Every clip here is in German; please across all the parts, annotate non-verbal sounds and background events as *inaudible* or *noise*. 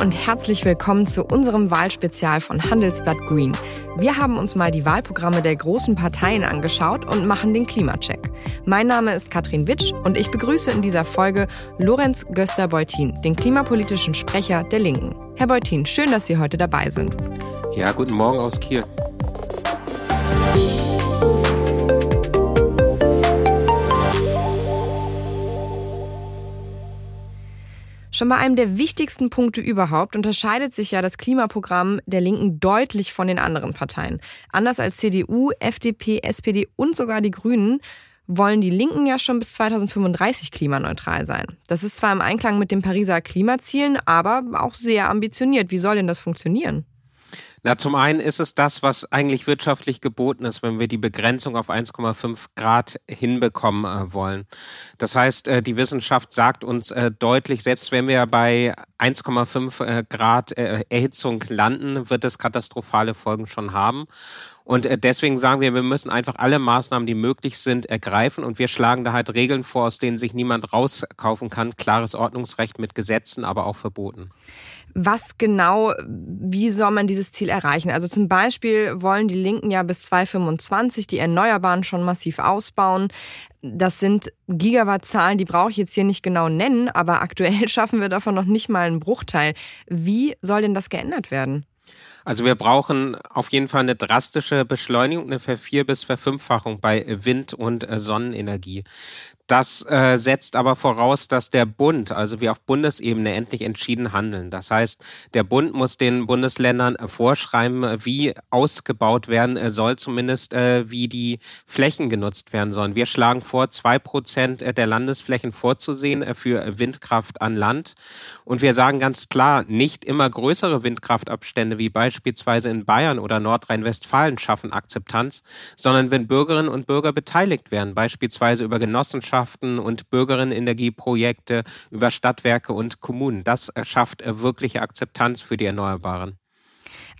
und herzlich willkommen zu unserem Wahlspezial von Handelsblatt Green. Wir haben uns mal die Wahlprogramme der großen Parteien angeschaut und machen den Klimacheck. Mein Name ist Katrin Witsch und ich begrüße in dieser Folge Lorenz Göster-Beutin, den klimapolitischen Sprecher der Linken. Herr Beutin, schön, dass Sie heute dabei sind. Ja, guten Morgen aus Kiel. Schon bei einem der wichtigsten Punkte überhaupt unterscheidet sich ja das Klimaprogramm der Linken deutlich von den anderen Parteien. Anders als CDU, FDP, SPD und sogar die Grünen wollen die Linken ja schon bis 2035 klimaneutral sein. Das ist zwar im Einklang mit den Pariser Klimazielen, aber auch sehr ambitioniert. Wie soll denn das funktionieren? Na, zum einen ist es das, was eigentlich wirtschaftlich geboten ist, wenn wir die Begrenzung auf 1,5 Grad hinbekommen äh, wollen. Das heißt, äh, die Wissenschaft sagt uns äh, deutlich, selbst wenn wir bei 1,5 äh, Grad äh, Erhitzung landen, wird es katastrophale Folgen schon haben. Und äh, deswegen sagen wir, wir müssen einfach alle Maßnahmen, die möglich sind, ergreifen. Und wir schlagen da halt Regeln vor, aus denen sich niemand rauskaufen kann. Klares Ordnungsrecht mit Gesetzen, aber auch Verboten. Was genau, wie soll man dieses Ziel erreichen? Also zum Beispiel wollen die Linken ja bis 2025 die Erneuerbaren schon massiv ausbauen. Das sind Gigawattzahlen, die brauche ich jetzt hier nicht genau nennen, aber aktuell *laughs* schaffen wir davon noch nicht mal einen Bruchteil. Wie soll denn das geändert werden? Also wir brauchen auf jeden Fall eine drastische Beschleunigung, eine Vervier- bis Verfünffachung bei Wind- und äh, Sonnenenergie. Das äh, setzt aber voraus, dass der Bund, also wir auf Bundesebene endlich entschieden handeln. Das heißt, der Bund muss den Bundesländern vorschreiben, wie ausgebaut werden soll, zumindest äh, wie die Flächen genutzt werden sollen. Wir schlagen vor, zwei Prozent der Landesflächen vorzusehen äh, für Windkraft an Land. Und wir sagen ganz klar, nicht immer größere Windkraftabstände wie beispielsweise in Bayern oder Nordrhein-Westfalen schaffen Akzeptanz, sondern wenn Bürgerinnen und Bürger beteiligt werden, beispielsweise über Genossenschaften, Genossenschaften und Bürgerinnenergieprojekte über Stadtwerke und Kommunen. Das schafft äh, wirkliche Akzeptanz für die Erneuerbaren.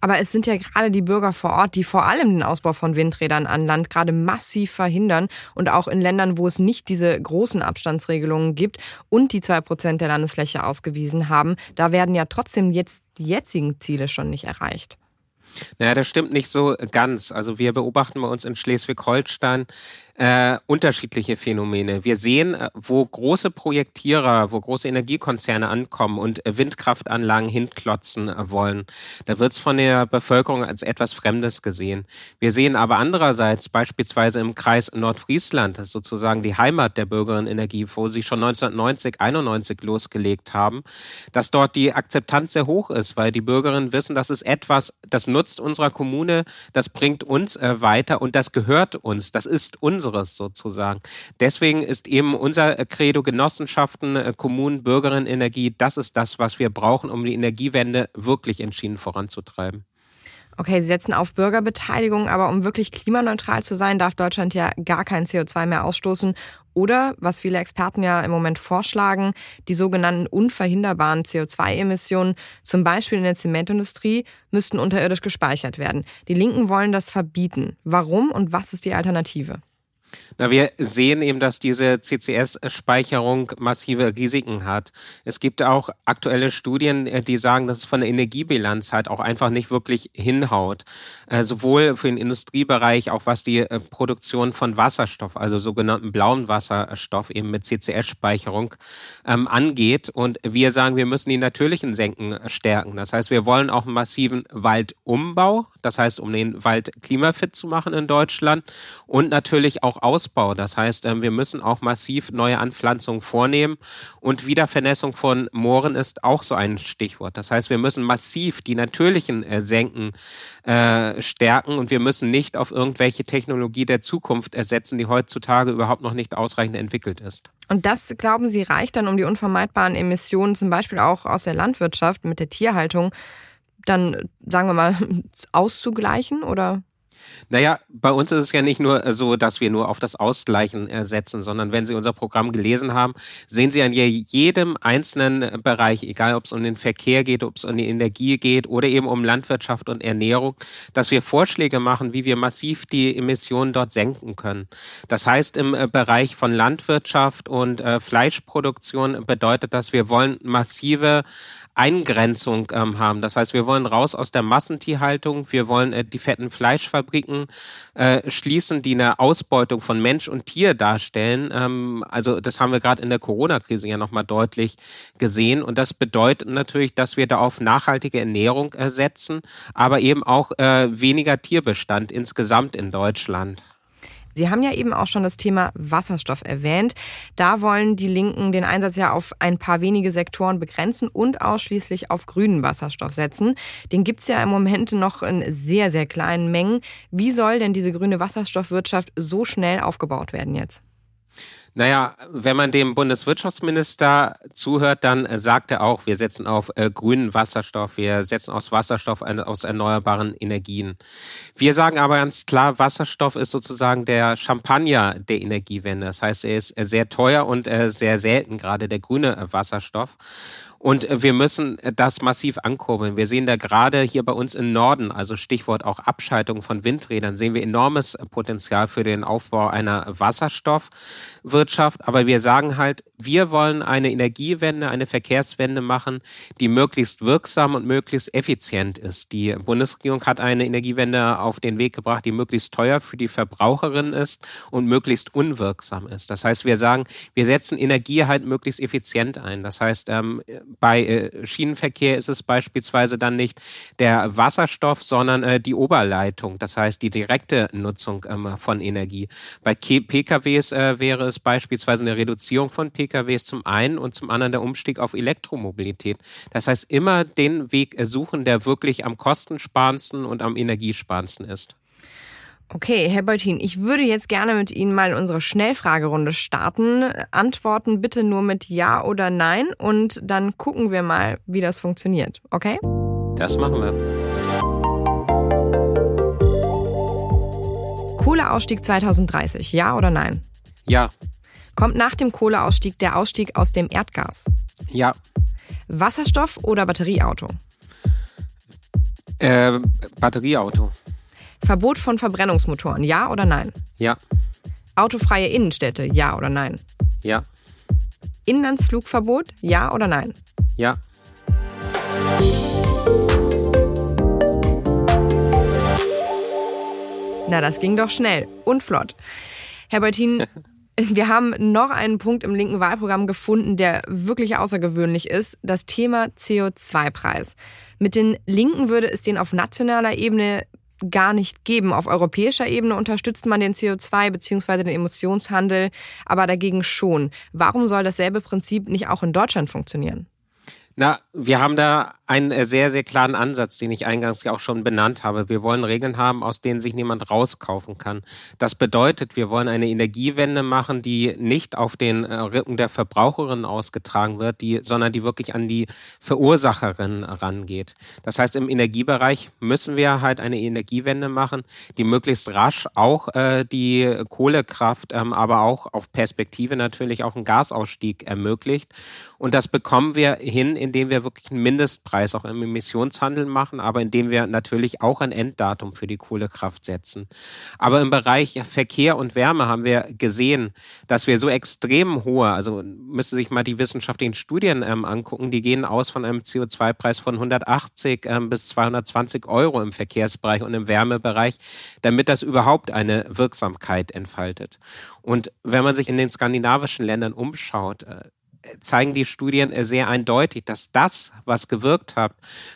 Aber es sind ja gerade die Bürger vor Ort, die vor allem den Ausbau von Windrädern an Land gerade massiv verhindern und auch in Ländern, wo es nicht diese großen Abstandsregelungen gibt und die zwei Prozent der Landesfläche ausgewiesen haben, da werden ja trotzdem jetzt die jetzigen Ziele schon nicht erreicht. Naja, das stimmt nicht so ganz. Also wir beobachten bei uns in Schleswig-Holstein äh, unterschiedliche Phänomene. Wir sehen, äh, wo große Projektierer, wo große Energiekonzerne ankommen und äh, Windkraftanlagen hinklotzen äh, wollen, da wird es von der Bevölkerung als etwas Fremdes gesehen. Wir sehen aber andererseits beispielsweise im Kreis Nordfriesland, das ist sozusagen die Heimat der Bürgerinnenergie, wo sie schon 1990, 91 losgelegt haben, dass dort die Akzeptanz sehr hoch ist, weil die Bürgerinnen wissen, das ist etwas, das nutzt unserer Kommune, das bringt uns äh, weiter und das gehört uns, das ist unser unseres sozusagen. Deswegen ist eben unser Credo Genossenschaften, äh, Kommunen, Bürgerinnenenergie, das ist das, was wir brauchen, um die Energiewende wirklich entschieden voranzutreiben. Okay, Sie setzen auf Bürgerbeteiligung, aber um wirklich klimaneutral zu sein, darf Deutschland ja gar kein CO2 mehr ausstoßen. Oder, was viele Experten ja im Moment vorschlagen, die sogenannten unverhinderbaren CO2-Emissionen, zum Beispiel in der Zementindustrie, müssten unterirdisch gespeichert werden. Die Linken wollen das verbieten. Warum und was ist die Alternative? Na, wir sehen eben, dass diese CCS-Speicherung massive Risiken hat. Es gibt auch aktuelle Studien, äh, die sagen, dass es von der Energiebilanz halt auch einfach nicht wirklich hinhaut. Äh, sowohl für den Industriebereich, auch was die äh, Produktion von Wasserstoff, also sogenannten blauen Wasserstoff eben mit CCS-Speicherung ähm, angeht. Und wir sagen, wir müssen die natürlichen Senken stärken. Das heißt, wir wollen auch einen massiven Waldumbau, das heißt, um den Wald klimafit zu machen in Deutschland und natürlich auch Ausbau. Das heißt, ähm, wir müssen auch massiv neue Anpflanzungen vornehmen und Wiedervernässung von Mooren ist auch so ein Stichwort. Das heißt, wir müssen massiv die natürlichen äh, Senken äh, stärken und wir müssen nicht auf irgendwelche Technologie der Zukunft ersetzen, die heutzutage überhaupt noch nicht ausreichend entwickelt ist. Und das, glauben Sie, reicht dann, um die unvermeidbaren Emissionen zum Beispiel auch aus der Landwirtschaft mit der Tierhaltung dann, sagen wir mal, *laughs* auszugleichen oder? Naja, bei uns ist es ja nicht nur so, dass wir nur auf das Ausgleichen äh, setzen, sondern wenn Sie unser Programm gelesen haben, sehen Sie an jedem einzelnen Bereich, egal ob es um den Verkehr geht, ob es um die Energie geht oder eben um Landwirtschaft und Ernährung, dass wir Vorschläge machen, wie wir massiv die Emissionen dort senken können. Das heißt, im äh, Bereich von Landwirtschaft und äh, Fleischproduktion bedeutet das, wir wollen massive Eingrenzung ähm, haben. Das heißt, wir wollen raus aus der Massentierhaltung, wir wollen äh, die fetten Fleischfabriken äh, schließen, die eine Ausbeutung von Mensch und Tier darstellen. Ähm, also das haben wir gerade in der Corona-Krise ja nochmal deutlich gesehen. Und das bedeutet natürlich, dass wir da auf nachhaltige Ernährung äh, setzen, aber eben auch äh, weniger Tierbestand insgesamt in Deutschland. Sie haben ja eben auch schon das Thema Wasserstoff erwähnt. Da wollen die Linken den Einsatz ja auf ein paar wenige Sektoren begrenzen und ausschließlich auf grünen Wasserstoff setzen. Den gibt's ja im Moment noch in sehr, sehr kleinen Mengen. Wie soll denn diese grüne Wasserstoffwirtschaft so schnell aufgebaut werden jetzt? Naja, wenn man dem Bundeswirtschaftsminister zuhört, dann sagt er auch, wir setzen auf äh, grünen Wasserstoff, wir setzen auf Wasserstoff aus erneuerbaren Energien. Wir sagen aber ganz klar, Wasserstoff ist sozusagen der Champagner der Energiewende. Das heißt, er ist sehr teuer und äh, sehr selten, gerade der grüne Wasserstoff. Und äh, wir müssen äh, das massiv ankurbeln. Wir sehen da gerade hier bei uns im Norden, also Stichwort auch Abschaltung von Windrädern, sehen wir enormes Potenzial für den Aufbau einer Wasserstoffwirtschaft. Aber wir sagen halt, wir wollen eine Energiewende, eine Verkehrswende machen, die möglichst wirksam und möglichst effizient ist. Die Bundesregierung hat eine Energiewende auf den Weg gebracht, die möglichst teuer für die Verbraucherin ist und möglichst unwirksam ist. Das heißt, wir sagen, wir setzen Energie halt möglichst effizient ein. Das heißt, ähm, bei äh, Schienenverkehr ist es beispielsweise dann nicht der Wasserstoff, sondern äh, die Oberleitung. Das heißt, die direkte Nutzung ähm, von Energie. Bei PKWs äh, wäre es beispielsweise eine Reduzierung von PKWs PKWs zum einen und zum anderen der Umstieg auf Elektromobilität. Das heißt, immer den Weg suchen, der wirklich am kostensparendsten und am energiesparendsten ist. Okay, Herr Beutin, ich würde jetzt gerne mit Ihnen mal unsere Schnellfragerunde starten. Antworten bitte nur mit Ja oder Nein und dann gucken wir mal, wie das funktioniert. Okay? Das machen wir. Kohleausstieg 2030, ja oder nein? Ja. Kommt nach dem Kohleausstieg der Ausstieg aus dem Erdgas? Ja. Wasserstoff oder Batterieauto? Äh, Batterieauto. Verbot von Verbrennungsmotoren, ja oder nein? Ja. Autofreie Innenstädte, ja oder nein? Ja. Inlandsflugverbot, ja oder nein? Ja. Na, das ging doch schnell und flott. Herr Beutin, *laughs* Wir haben noch einen Punkt im linken Wahlprogramm gefunden, der wirklich außergewöhnlich ist, das Thema CO2-Preis. Mit den Linken würde es den auf nationaler Ebene gar nicht geben. Auf europäischer Ebene unterstützt man den CO2 bzw. den Emissionshandel, aber dagegen schon. Warum soll dasselbe Prinzip nicht auch in Deutschland funktionieren? Na, wir haben da einen äh, sehr, sehr klaren Ansatz, den ich eingangs ja auch schon benannt habe. Wir wollen Regeln haben, aus denen sich niemand rauskaufen kann. Das bedeutet, wir wollen eine Energiewende machen, die nicht auf den äh, Rücken der Verbraucherin ausgetragen wird, die, sondern die wirklich an die Verursacherin rangeht. Das heißt, im Energiebereich müssen wir halt eine Energiewende machen, die möglichst rasch auch äh, die Kohlekraft, ähm, aber auch auf Perspektive natürlich auch einen Gasausstieg ermöglicht. Und das bekommen wir hin, indem wir wirklich einen Mindestpreis Preis auch im Emissionshandel machen, aber indem wir natürlich auch ein Enddatum für die Kohlekraft setzen. Aber im Bereich Verkehr und Wärme haben wir gesehen, dass wir so extrem hohe, also müsste sich mal die wissenschaftlichen Studien ähm, angucken, die gehen aus von einem CO2-Preis von 180 ähm, bis 220 Euro im Verkehrsbereich und im Wärmebereich, damit das überhaupt eine Wirksamkeit entfaltet. Und wenn man sich in den skandinavischen Ländern umschaut, äh, zeigen die Studien sehr eindeutig, dass das, was gewirkt hat,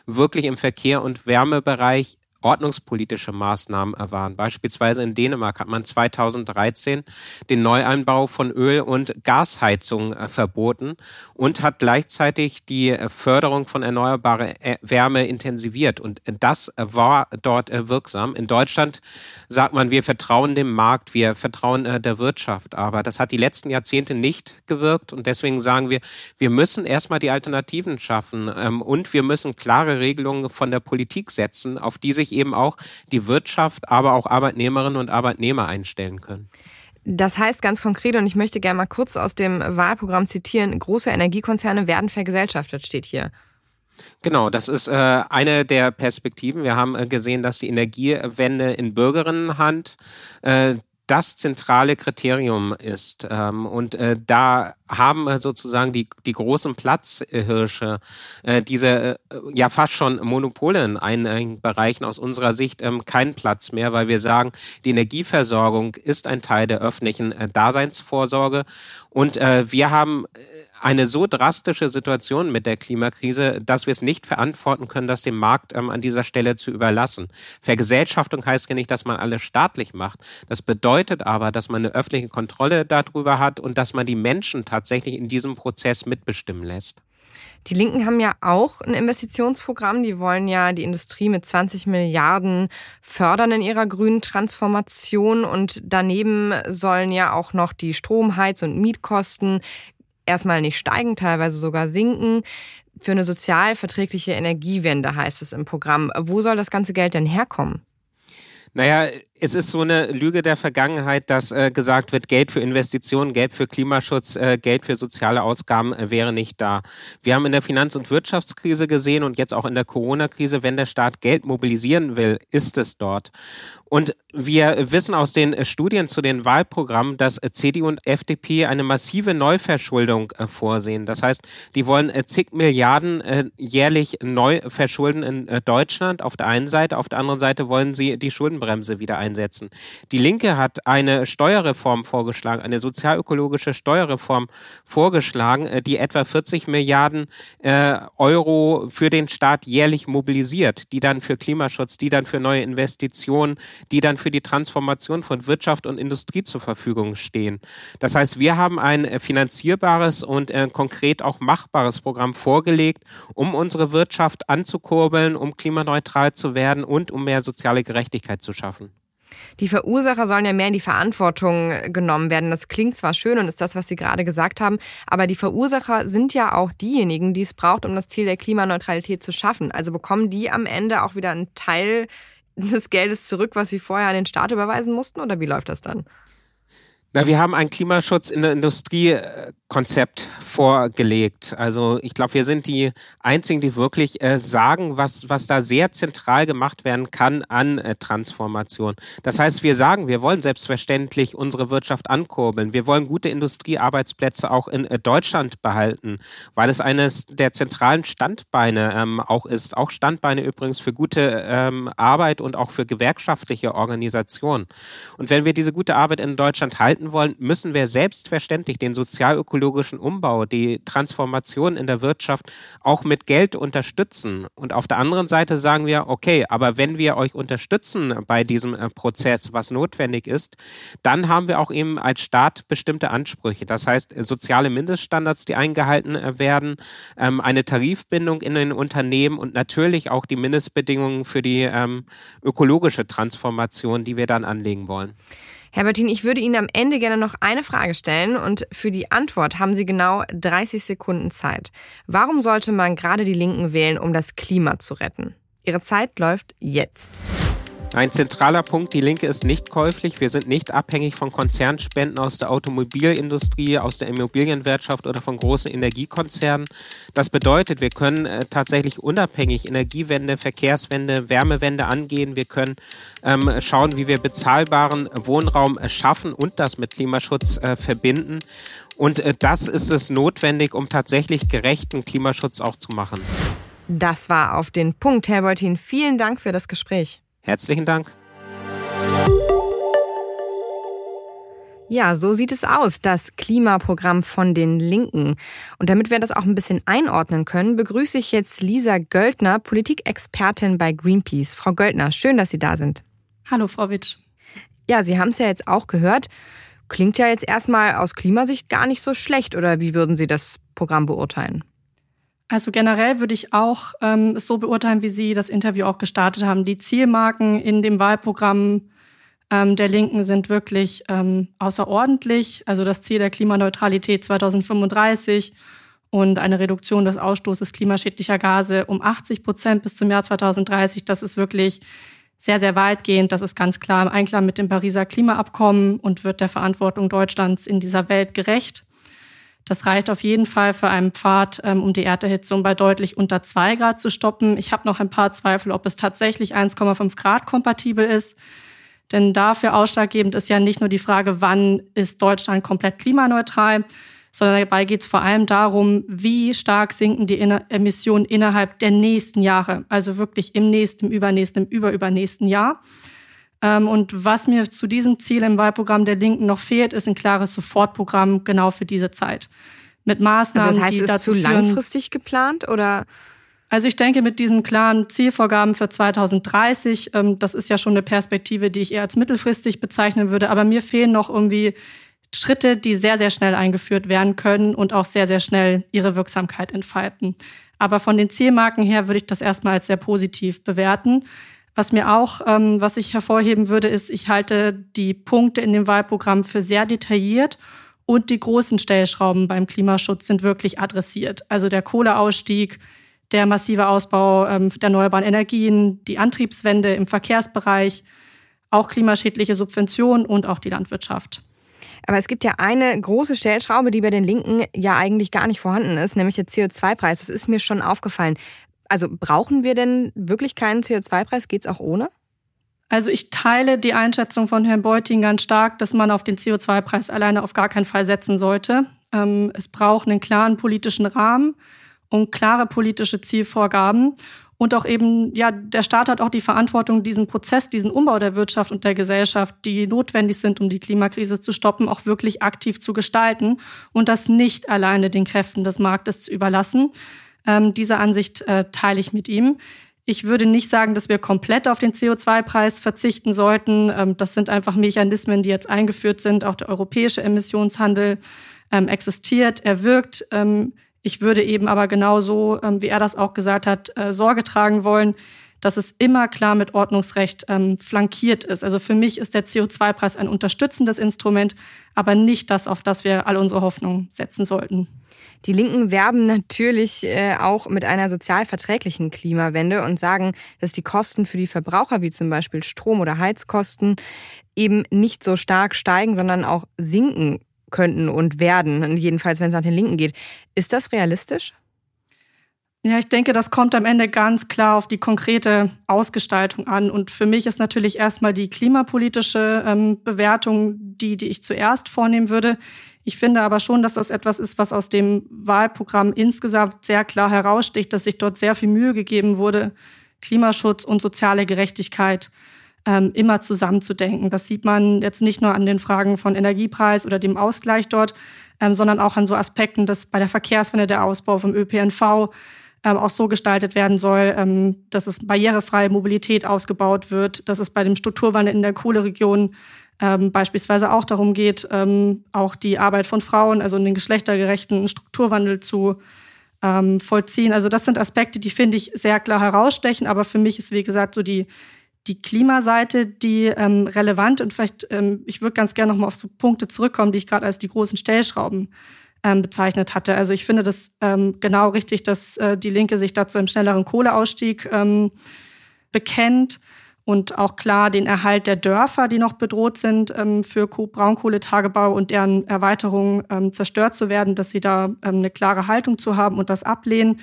wirklich im Verkehr- und Wärmebereich ordnungspolitische Maßnahmen waren. Beispielsweise in Dänemark hat man 2013 den Neueinbau von Öl- und Gasheizungen äh, verboten und hat gleichzeitig die äh, Förderung von erneuerbarer äh, Wärme intensiviert. Und das war dort wirksam. In Deutschland sagt man, wir vertrauen dem Markt, wir vertrauen der Wirtschaft. Aber das hat die letzten Jahrzehnte nicht gewirkt. Und deswegen sagen wir, wir müssen erstmal die Alternativen schaffen ähm, und wir müssen klare Regelungen von der Politik setzen, auf die sich sich eben auch die Wirtschaft, aber auch Arbeitnehmerinnen und Arbeitnehmer einstellen können. Das heißt ganz konkret, und ich möchte gerne mal kurz aus dem Wahlprogramm zitieren, große Energiekonzerne werden vergesellschaftet, steht hier. Genau, das ist äh, eine der Perspektiven. Wir haben äh, gesehen, dass die Energiewende in Bürgerinnenhand äh, das zentrale Kriterium ist. Ähm, und äh, da haben äh, sozusagen die, die großen Platzhirsche äh, diese ja fast schon Monopole in einigen Bereichen aus unserer Sicht ähm, keinen Platz mehr, weil wir sagen, die Energieversorgung ist ein Teil der öffentlichen Daseinsvorsorge und wir haben eine so drastische Situation mit der Klimakrise, dass wir es nicht verantworten können, das dem Markt ähm, an dieser Stelle zu überlassen. Vergesellschaftung heißt ja nicht, dass man alles staatlich macht. Das bedeutet aber, dass man eine öffentliche Kontrolle darüber hat und dass man die Menschen tatsächlich in diesem Prozess mitbestimmen lässt. Die Linken haben ja auch ein Investitionsprogramm. Die wollen ja die Industrie mit 20 Milliarden fördern in ihrer grünen Transformation. Und daneben sollen ja auch noch die Strom-, Heiz- und Mietkosten erstmal nicht steigen, teilweise sogar sinken. Für eine sozial verträgliche Energiewende heißt es im Programm. Wo soll das ganze Geld denn herkommen? Naja, es ist so eine Lüge der Vergangenheit, dass äh, gesagt wird, Geld für Investitionen, Geld für Klimaschutz, äh, Geld für soziale Ausgaben äh, wäre nicht da. Wir haben in der Finanz- und Wirtschaftskrise gesehen und jetzt auch in der Corona-Krise, wenn der Staat Geld mobilisieren will, ist es dort. Und wir wissen aus den Studien zu den Wahlprogrammen, dass CDU und FDP eine massive Neuverschuldung äh, vorsehen. Das heißt, die wollen äh, zig Milliarden äh, jährlich neu verschulden in Deutschland auf der einen Seite, auf der anderen Seite wollen sie die Schuldenbremse wieder einsetzen. Die Linke hat eine Steuerreform vorgeschlagen, eine sozialökologische Steuerreform vorgeschlagen, die etwa 40 Milliarden Euro für den Staat jährlich mobilisiert, die dann für Klimaschutz, die dann für neue Investitionen, die dann für die Transformation von Wirtschaft und Industrie zur Verfügung stehen. Das heißt, wir haben ein äh, finanzierbares und äh, konkret auch machbares Programm vorgelegt, um unsere Wirtschaft anzukurbeln, um klimaneutral zu werden und um mehr soziale Gerechtigkeit zu schaffen. Die Verursacher sollen ja mehr in die Verantwortung genommen werden. Das klingt zwar schön und ist das, was Sie gerade gesagt haben, aber die Verursacher sind ja auch diejenigen, die es braucht, um das Ziel der Klimaneutralität zu schaffen. Also bekommen die am Ende auch wieder einen Teil des Geldes zurück, was Sie vorher an den Staat überweisen mussten? Oder wie läuft das dann? Na, wir haben ein Klimaschutz in der Industrie Konzept vorgelegt. Also ich glaube, wir sind die einzigen, die wirklich äh, sagen, was, was da sehr zentral gemacht werden kann an äh, Transformation. Das heißt, wir sagen, wir wollen selbstverständlich unsere Wirtschaft ankurbeln. Wir wollen gute Industriearbeitsplätze auch in äh, Deutschland behalten, weil es eines der zentralen Standbeine ähm, auch ist. Auch Standbeine übrigens für gute ähm, Arbeit und auch für gewerkschaftliche Organisationen. Und wenn wir diese gute Arbeit in Deutschland halten wollen, müssen wir selbstverständlich den sozialökologischen ökologischen Umbau, die Transformation in der Wirtschaft auch mit Geld unterstützen. Und auf der anderen Seite sagen wir, okay, aber wenn wir euch unterstützen bei diesem äh, Prozess, was notwendig ist, dann haben wir auch eben als Staat bestimmte Ansprüche. Das heißt, soziale Mindeststandards, die eingehalten äh, werden, ähm, eine Tarifbindung in den Unternehmen und natürlich auch die Mindestbedingungen für die ähm, ökologische Transformation, die wir dann anlegen wollen. Herr Bertin, ich würde Ihnen am Ende gerne noch eine Frage stellen und für die Antwort haben Sie genau 30 Sekunden Zeit. Warum sollte man gerade die Linken wählen, um das Klima zu retten? Ihre Zeit läuft jetzt. Ein zentraler Punkt, die Linke ist nicht käuflich. Wir sind nicht abhängig von Konzernspenden aus der Automobilindustrie, aus der Immobilienwirtschaft oder von großen Energiekonzernen. Das bedeutet, wir können äh, tatsächlich unabhängig Energiewende, Verkehrswende, Wärmewende angehen. Wir können ähm, schauen, wie wir bezahlbaren Wohnraum äh, schaffen und das mit Klimaschutz äh, verbinden. Und äh, das ist es notwendig, um tatsächlich gerechten Klimaschutz auch zu machen. Das war auf den Punkt, Herr Beutin. Vielen Dank für das Gespräch. Herzlichen Dank. Ja, so sieht es aus, das Klimaprogramm von den Linken. Und damit wir das auch ein bisschen einordnen können, begrüße ich jetzt Lisa Göldner, Politikexpertin bei Greenpeace. Frau Göldner, schön, dass Sie da sind. Hallo, Frau Witsch. Ja, Sie haben es ja jetzt auch gehört. Klingt ja jetzt erstmal aus Klimasicht gar nicht so schlecht, oder wie würden Sie das Programm beurteilen? Also generell würde ich auch ähm, es so beurteilen, wie Sie das Interview auch gestartet haben. Die Zielmarken in dem Wahlprogramm ähm, der Linken sind wirklich ähm, außerordentlich. Also das Ziel der Klimaneutralität 2035 und eine Reduktion des Ausstoßes klimaschädlicher Gase um 80 Prozent bis zum Jahr 2030. Das ist wirklich sehr, sehr weitgehend. Das ist ganz klar im Einklang mit dem Pariser Klimaabkommen und wird der Verantwortung Deutschlands in dieser Welt gerecht. Das reicht auf jeden Fall für einen Pfad, ähm, um die Erderhitzung bei deutlich unter zwei Grad zu stoppen. Ich habe noch ein paar Zweifel, ob es tatsächlich 1,5 Grad kompatibel ist. Denn dafür ausschlaggebend ist ja nicht nur die Frage, wann ist Deutschland komplett klimaneutral, sondern dabei geht es vor allem darum, wie stark sinken die Emissionen innerhalb der nächsten Jahre, also wirklich im nächsten, übernächsten, überübernächsten Jahr. Ähm, und was mir zu diesem Ziel im Wahlprogramm der Linken noch fehlt, ist ein klares Sofortprogramm genau für diese Zeit. Mit Maßnahmen, also das heißt, die ist dazu zu führen, langfristig geplant oder? Also ich denke, mit diesen klaren Zielvorgaben für 2030, ähm, das ist ja schon eine Perspektive, die ich eher als mittelfristig bezeichnen würde. Aber mir fehlen noch irgendwie Schritte, die sehr, sehr schnell eingeführt werden können und auch sehr, sehr schnell ihre Wirksamkeit entfalten. Aber von den Zielmarken her würde ich das erstmal als sehr positiv bewerten. Was mir auch, ähm, was ich hervorheben würde, ist, ich halte die Punkte in dem Wahlprogramm für sehr detailliert und die großen Stellschrauben beim Klimaschutz sind wirklich adressiert. Also der Kohleausstieg, der massive Ausbau ähm, der erneuerbaren Energien, die Antriebswende im Verkehrsbereich, auch klimaschädliche Subventionen und auch die Landwirtschaft. Aber es gibt ja eine große Stellschraube, die bei den Linken ja eigentlich gar nicht vorhanden ist, nämlich der CO2-Preis. Das ist mir schon aufgefallen. Also brauchen wir denn wirklich keinen CO2-Preis? Geht es auch ohne? Also ich teile die Einschätzung von Herrn Beuting ganz stark, dass man auf den CO2-Preis alleine auf gar keinen Fall setzen sollte. Ähm, es braucht einen klaren politischen Rahmen und klare politische Zielvorgaben. Und auch eben, ja, der Staat hat auch die Verantwortung, diesen Prozess, diesen Umbau der Wirtschaft und der Gesellschaft, die notwendig sind, um die Klimakrise zu stoppen, auch wirklich aktiv zu gestalten und das nicht alleine den Kräften des Marktes zu überlassen. Ähm, diese Ansicht äh, teile ich mit ihm. Ich würde nicht sagen, dass wir komplett auf den CO2-Preis verzichten sollten. Ähm, das sind einfach Mechanismen, die jetzt eingeführt sind. Auch der europäische Emissionshandel ähm, existiert, er wirkt. Ähm, ich würde eben aber genauso, ähm, wie er das auch gesagt hat, äh, Sorge tragen wollen, dass es immer klar mit Ordnungsrecht ähm, flankiert ist. Also für mich ist der CO2-Preis ein unterstützendes Instrument, aber nicht das, auf das wir all unsere Hoffnung setzen sollten. Die Linken werben natürlich äh, auch mit einer sozialverträglichen Klimawende und sagen, dass die Kosten für die Verbraucher, wie zum Beispiel Strom- oder Heizkosten, eben nicht so stark steigen, sondern auch sinken könnten und werden, jedenfalls wenn es nach den Linken geht. Ist das realistisch? Ja, ich denke, das kommt am Ende ganz klar auf die konkrete Ausgestaltung an. Und für mich ist natürlich erstmal die klimapolitische ähm, Bewertung die, die ich zuerst vornehmen würde. Ich finde aber schon, dass das etwas ist, was aus dem Wahlprogramm insgesamt sehr klar heraussticht, dass sich dort sehr viel Mühe gegeben wurde, Klimaschutz und soziale Gerechtigkeit ähm, immer zusammenzudenken. Das sieht man jetzt nicht nur an den Fragen von Energiepreis oder dem Ausgleich dort, ähm, sondern auch an so Aspekten, dass bei der Verkehrswende der Ausbau vom ÖPNV ähm, auch so gestaltet werden soll, ähm, dass es barrierefreie Mobilität ausgebaut wird, dass es bei dem Strukturwandel in der Kohleregion ähm, beispielsweise auch darum geht, ähm, auch die Arbeit von Frauen, also den geschlechtergerechten Strukturwandel zu ähm, vollziehen. Also das sind Aspekte, die finde ich sehr klar herausstechen, aber für mich ist, wie gesagt, so die die Klimaseite, die ähm, relevant und vielleicht, ähm, ich würde ganz gerne nochmal auf so Punkte zurückkommen, die ich gerade als die großen Stellschrauben ähm, bezeichnet hatte. Also ich finde das ähm, genau richtig, dass äh, die Linke sich dazu im schnelleren Kohleausstieg ähm, bekennt und auch klar den Erhalt der Dörfer, die noch bedroht sind ähm, für Braunkohletagebau und deren Erweiterung ähm, zerstört zu werden, dass sie da ähm, eine klare Haltung zu haben und das ablehnen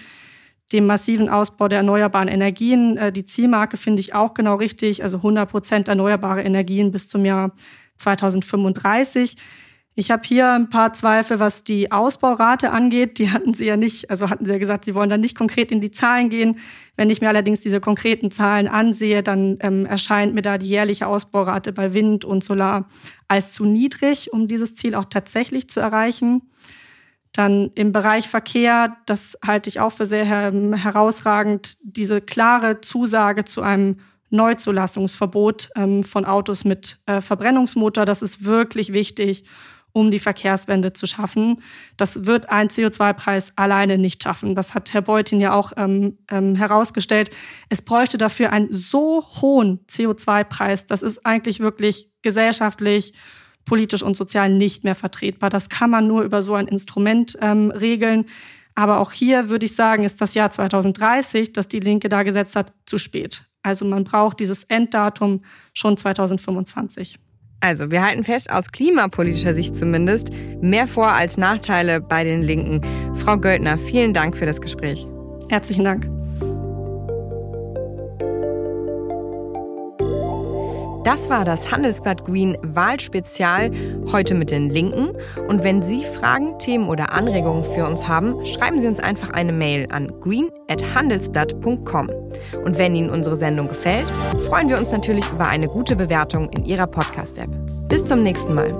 dem massiven Ausbau der erneuerbaren Energien. Äh, die Zielmarke finde ich auch genau richtig, also 100 Prozent erneuerbare Energien bis zum Jahr 2035. Ich habe hier ein paar Zweifel, was die Ausbaurate angeht. Die hatten Sie ja nicht, also hatten Sie ja gesagt, Sie wollen da nicht konkret in die Zahlen gehen. Wenn ich mir allerdings diese konkreten Zahlen ansehe, dann ähm, erscheint mir da die jährliche Ausbaurate bei Wind und Solar als zu niedrig, um dieses Ziel auch tatsächlich zu erreichen. Dann im Bereich Verkehr, das halte ich auch für sehr ähm, herausragend, diese klare Zusage zu einem Neuzulassungsverbot ähm, von Autos mit äh, Verbrennungsmotor. Das ist wirklich wichtig, um die Verkehrswende zu schaffen. Das wird ein CO2-Preis alleine nicht schaffen. Das hat Herr Beutin ja auch ähm, ähm, herausgestellt. Es bräuchte dafür einen so hohen CO2-Preis. Das ist eigentlich wirklich gesellschaftlich politisch und sozial nicht mehr vertretbar. Das kann man nur über so ein Instrument ähm, regeln. Aber auch hier würde ich sagen, ist das Jahr 2030, das die Linke da gesetzt hat, zu spät. Also man braucht dieses Enddatum schon 2025. Also, wir halten fest, aus klimapolitischer Sicht zumindest, mehr Vor- als Nachteile bei den Linken. Frau Göldner, vielen Dank für das Gespräch. Herzlichen Dank. Das war das Handelsblatt Green Wahlspezial, heute mit den Linken. Und wenn Sie Fragen, Themen oder Anregungen für uns haben, schreiben Sie uns einfach eine Mail an green.handelsblatt.com. Und wenn Ihnen unsere Sendung gefällt, freuen wir uns natürlich über eine gute Bewertung in Ihrer Podcast-App. Bis zum nächsten Mal.